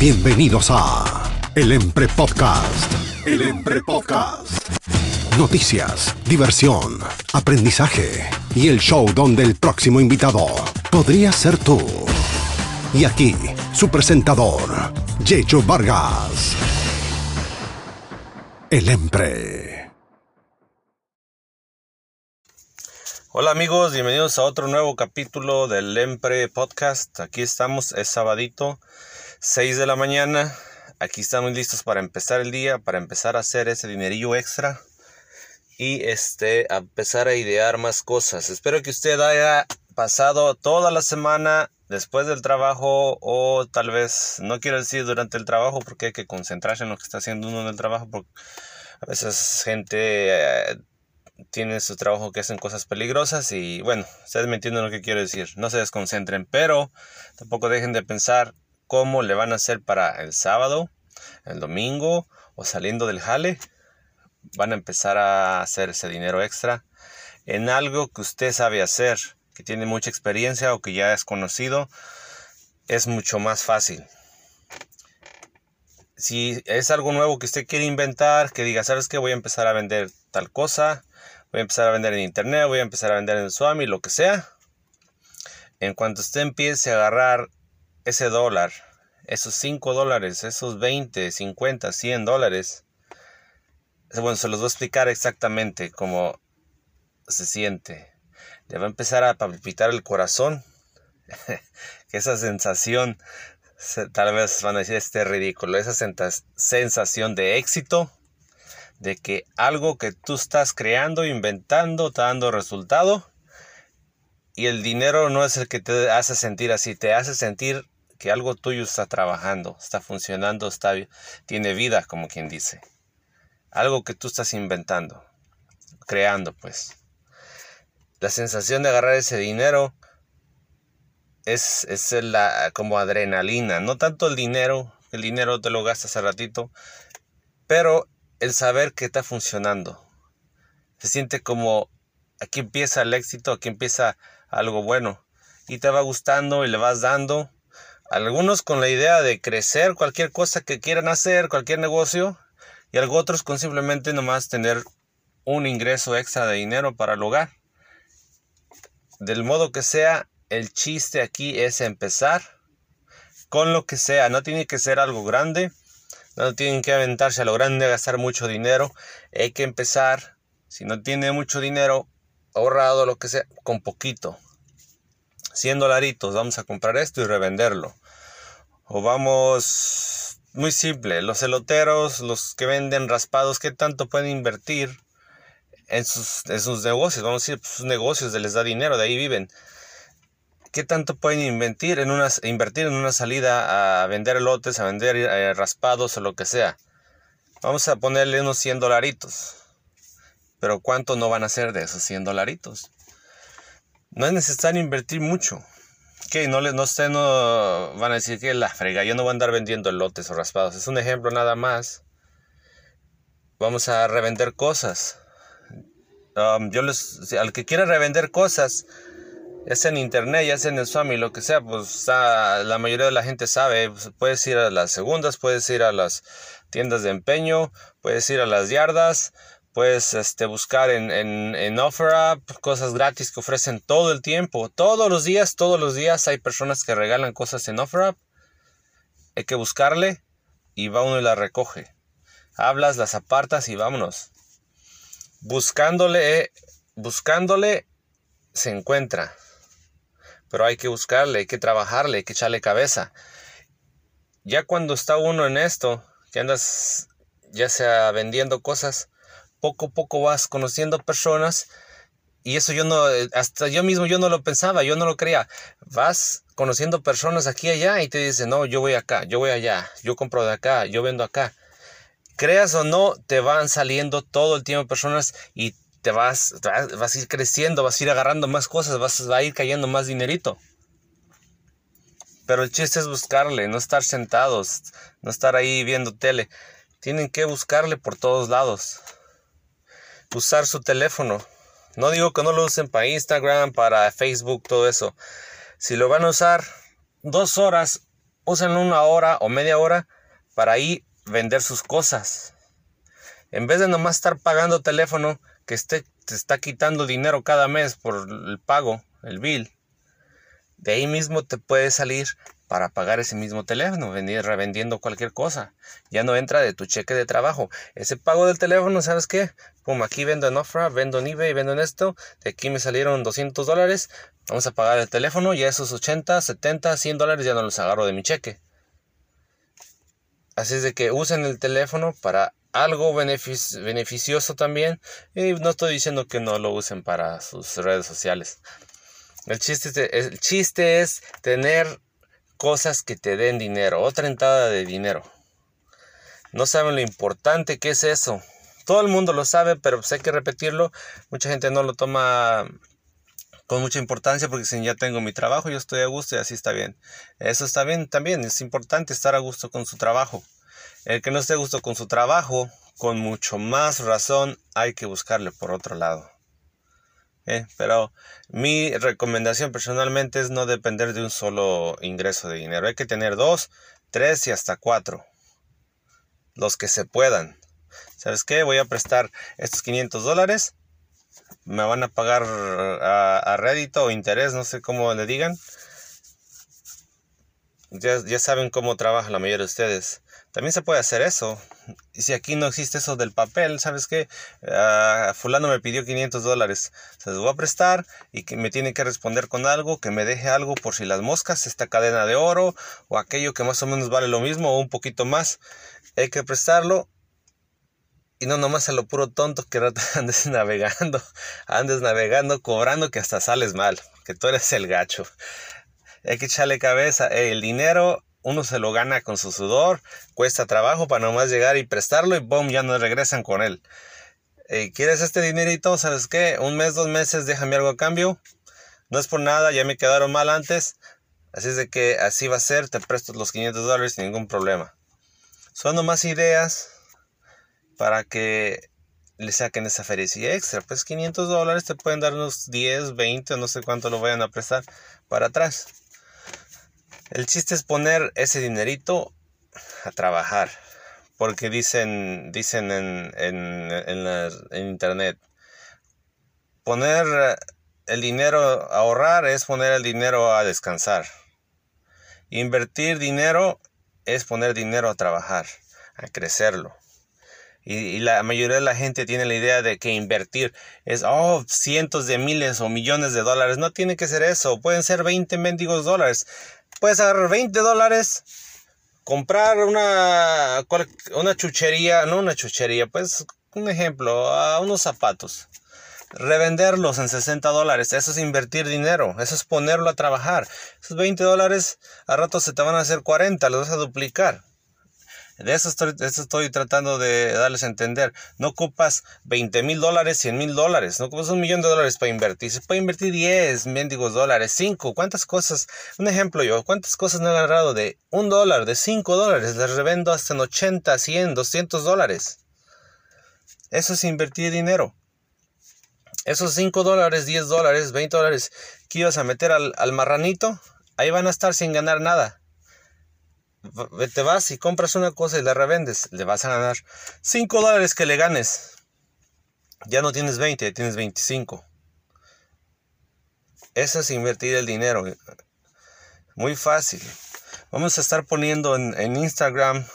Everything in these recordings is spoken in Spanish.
Bienvenidos a El Empre Podcast. El Empre Podcast. Noticias, diversión, aprendizaje y el show donde el próximo invitado podría ser tú. Y aquí, su presentador, Yecho Vargas. El Empre. Hola amigos, bienvenidos a otro nuevo capítulo del Empre Podcast. Aquí estamos, es sabadito, 6 de la mañana. Aquí estamos listos para empezar el día, para empezar a hacer ese dinerillo extra y este, a empezar a idear más cosas. Espero que usted haya pasado toda la semana después del trabajo o tal vez, no quiero decir durante el trabajo porque hay que concentrarse en lo que está haciendo uno en el trabajo porque a veces gente eh, tiene su trabajo que hacen cosas peligrosas y bueno, ustedes me lo que quiero decir, no se desconcentren, pero tampoco dejen de pensar cómo le van a hacer para el sábado, el domingo o saliendo del jale van a empezar a hacer ese dinero extra en algo que usted sabe hacer, que tiene mucha experiencia o que ya es conocido, es mucho más fácil. Si es algo nuevo que usted quiere inventar, que diga, ¿sabes qué? Voy a empezar a vender tal cosa, voy a empezar a vender en internet, voy a empezar a vender en Swami, lo que sea. En cuanto usted empiece a agarrar ese dólar, esos 5 dólares, esos 20, 50, 100 dólares, bueno, se los voy a explicar exactamente cómo se siente. Le va a empezar a palpitar el corazón. esa sensación, tal vez van a decir este ridículo, esa sensación de éxito, de que algo que tú estás creando, inventando, está dando resultado. Y el dinero no es el que te hace sentir así, te hace sentir que algo tuyo está trabajando, está funcionando, está, tiene vida, como quien dice algo que tú estás inventando, creando pues. La sensación de agarrar ese dinero es, es la, como adrenalina, no tanto el dinero, el dinero te lo gastas a ratito, pero el saber que está funcionando. Se siente como aquí empieza el éxito, aquí empieza algo bueno y te va gustando y le vas dando. Algunos con la idea de crecer cualquier cosa que quieran hacer, cualquier negocio, y otros con simplemente nomás tener un ingreso extra de dinero para el hogar. Del modo que sea, el chiste aquí es empezar con lo que sea. No tiene que ser algo grande. No tienen que aventarse a lo grande, a gastar mucho dinero. Hay que empezar, si no tiene mucho dinero ahorrado, lo que sea, con poquito. 100 dolaritos, vamos a comprar esto y revenderlo. O vamos muy simple, los eloteros, los que venden raspados, ¿qué tanto pueden invertir en sus, sus negocios? Vamos a decir, sus negocios les da dinero, de ahí viven. ¿Qué tanto pueden invertir en, una, invertir en una salida a vender elotes, a vender eh, raspados o lo que sea? Vamos a ponerle unos 100 dolaritos. Pero ¿cuánto no van a ser de esos 100 dolaritos? No es necesario invertir mucho que no les no sé, no van a decir que la frega, yo no voy a andar vendiendo lotes o raspados. Es un ejemplo nada más. Vamos a revender cosas. Um, yo les, al que quiera revender cosas, ya sea en internet, ya sea en el Swami, lo que sea, pues la mayoría de la gente sabe. Pues, puedes ir a las segundas, puedes ir a las tiendas de empeño, puedes ir a las yardas, Puedes este, buscar en, en, en OfferUp cosas gratis que ofrecen todo el tiempo. Todos los días, todos los días hay personas que regalan cosas en OfferUp. Hay que buscarle y va uno y la recoge. Hablas, las apartas y vámonos. Buscándole, buscándole, se encuentra. Pero hay que buscarle, hay que trabajarle, hay que echarle cabeza. Ya cuando está uno en esto, que andas ya sea vendiendo cosas, poco a poco vas conociendo personas y eso yo no, hasta yo mismo yo no lo pensaba, yo no lo creía. Vas conociendo personas aquí y allá y te dicen, no, yo voy acá, yo voy allá, yo compro de acá, yo vendo acá. Creas o no, te van saliendo todo el tiempo personas y te vas, vas a ir creciendo, vas a ir agarrando más cosas, vas a ir cayendo más dinerito. Pero el chiste es buscarle, no estar sentados, no estar ahí viendo tele. Tienen que buscarle por todos lados usar su teléfono. No digo que no lo usen para Instagram, para Facebook, todo eso. Si lo van a usar dos horas, usen una hora o media hora para ahí vender sus cosas. En vez de nomás estar pagando teléfono que esté, te está quitando dinero cada mes por el pago, el bill, de ahí mismo te puede salir para pagar ese mismo teléfono, venir revendiendo cualquier cosa. Ya no entra de tu cheque de trabajo. Ese pago del teléfono, ¿sabes qué? Pum, aquí vendo en Ofra, vendo en eBay, vendo en esto. De aquí me salieron 200 dólares. Vamos a pagar el teléfono. Ya esos 80, 70, 100 dólares ya no los agarro de mi cheque. Así es de que usen el teléfono para algo beneficioso también. Y no estoy diciendo que no lo usen para sus redes sociales. El chiste, el chiste es tener cosas que te den dinero, otra entrada de dinero. No saben lo importante que es eso. Todo el mundo lo sabe, pero pues hay que repetirlo. Mucha gente no lo toma con mucha importancia porque si ya tengo mi trabajo, yo estoy a gusto y así está bien. Eso está bien también, es importante estar a gusto con su trabajo. El que no esté a gusto con su trabajo, con mucho más razón hay que buscarle por otro lado. ¿Eh? Pero mi recomendación personalmente es no depender de un solo ingreso de dinero. Hay que tener dos, tres y hasta cuatro. Los que se puedan. ¿Sabes qué? Voy a prestar estos 500 dólares. Me van a pagar a, a rédito o interés, no sé cómo le digan. Ya, ya saben cómo trabaja la mayoría de ustedes. También se puede hacer eso. Y si aquí no existe eso del papel, ¿sabes qué? Uh, fulano me pidió 500 dólares. Se los voy a prestar y que me tiene que responder con algo, que me deje algo por si las moscas, esta cadena de oro o aquello que más o menos vale lo mismo o un poquito más. Hay que prestarlo y no nomás a lo puro tonto que andes navegando, andes navegando, cobrando que hasta sales mal, que tú eres el gacho. Hay que echarle cabeza. El dinero uno se lo gana con su sudor, cuesta trabajo para nomás llegar y prestarlo y boom, ya no regresan con él. Eh, ¿Quieres este dinerito? ¿Sabes qué? Un mes, dos meses, déjame algo a cambio. No es por nada, ya me quedaron mal antes. Así es de que así va a ser, te presto los 500 dólares sin ningún problema. Son nomás ideas para que le saquen esa feria extra. Pues 500 dólares te pueden dar unos 10, 20, no sé cuánto lo vayan a prestar para atrás. El chiste es poner ese dinerito a trabajar. Porque dicen, dicen en, en, en, internet, poner el dinero a ahorrar es poner el dinero a descansar. Invertir dinero es poner dinero a trabajar, a crecerlo. Y, y, la mayoría de la gente tiene la idea de que invertir es, oh, cientos de miles o millones de dólares. No tiene que ser eso. Pueden ser 20 mendigos dólares puedes agarrar 20 dólares, comprar una, una chuchería, no una chuchería, pues un ejemplo, a unos zapatos. Revenderlos en 60 dólares, eso es invertir dinero, eso es ponerlo a trabajar. Esos 20 dólares a rato se te van a hacer 40, los vas a duplicar. De eso estoy, tratando de darles a entender. No ocupas 20 mil dólares, 100 mil dólares. No ocupas un millón de dólares para invertir. Se puede invertir 10 mendigos dólares, 5. ¿Cuántas cosas? Un ejemplo yo. ¿Cuántas cosas no he agarrado de un dólar, de 5 dólares? Les revendo hasta en 80, 100, 200 dólares. Eso es invertir dinero. Esos 5 dólares, 10 dólares, 20 dólares que ibas a meter al, al marranito, ahí van a estar sin ganar nada te vas y compras una cosa y la revendes, le vas a ganar 5 dólares que le ganes. Ya no tienes 20, tienes 25. Eso es invertir el dinero. Muy fácil. Vamos a estar poniendo en, en Instagram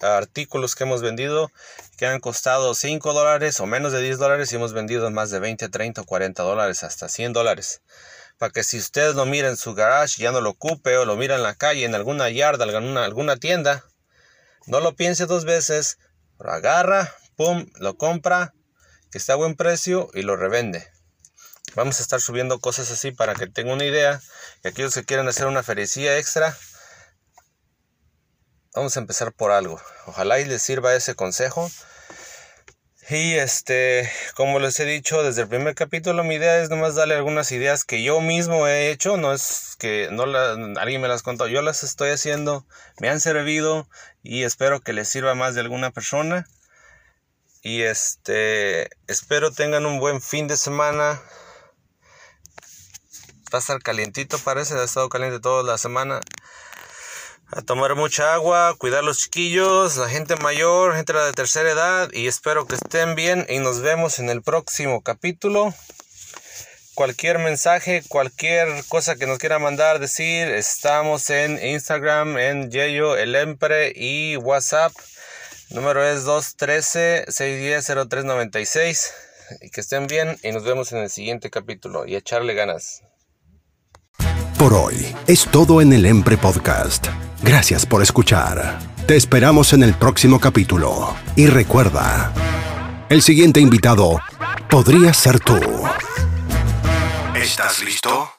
artículos que hemos vendido que han costado 5 dólares o menos de 10 dólares y hemos vendido más de 20, 30, 40 dólares, hasta 100 dólares para que si usted lo mira en su garage ya no lo ocupe o lo mira en la calle, en alguna yarda, alguna, alguna tienda, no lo piense dos veces, lo agarra, pum, lo compra, que está a buen precio y lo revende. Vamos a estar subiendo cosas así para que tenga una idea. Y aquellos que quieran hacer una ferecía extra, vamos a empezar por algo. Ojalá y les sirva ese consejo. Y este, como les he dicho desde el primer capítulo, mi idea es nomás darle algunas ideas que yo mismo he hecho, no es que no alguien me las contó, yo las estoy haciendo, me han servido y espero que les sirva más de alguna persona. Y este, espero tengan un buen fin de semana. Va a estar calientito, parece, ha estado caliente toda la semana. A tomar mucha agua, cuidar a los chiquillos, la gente mayor, gente de tercera edad y espero que estén bien y nos vemos en el próximo capítulo. Cualquier mensaje, cualquier cosa que nos quiera mandar, decir, estamos en Instagram, en Yeyo, el Empre y WhatsApp. Número es 213-610-0396. Y que estén bien y nos vemos en el siguiente capítulo y echarle ganas. Por hoy es todo en el Empre Podcast. Gracias por escuchar. Te esperamos en el próximo capítulo. Y recuerda, el siguiente invitado podría ser tú. ¿Estás listo?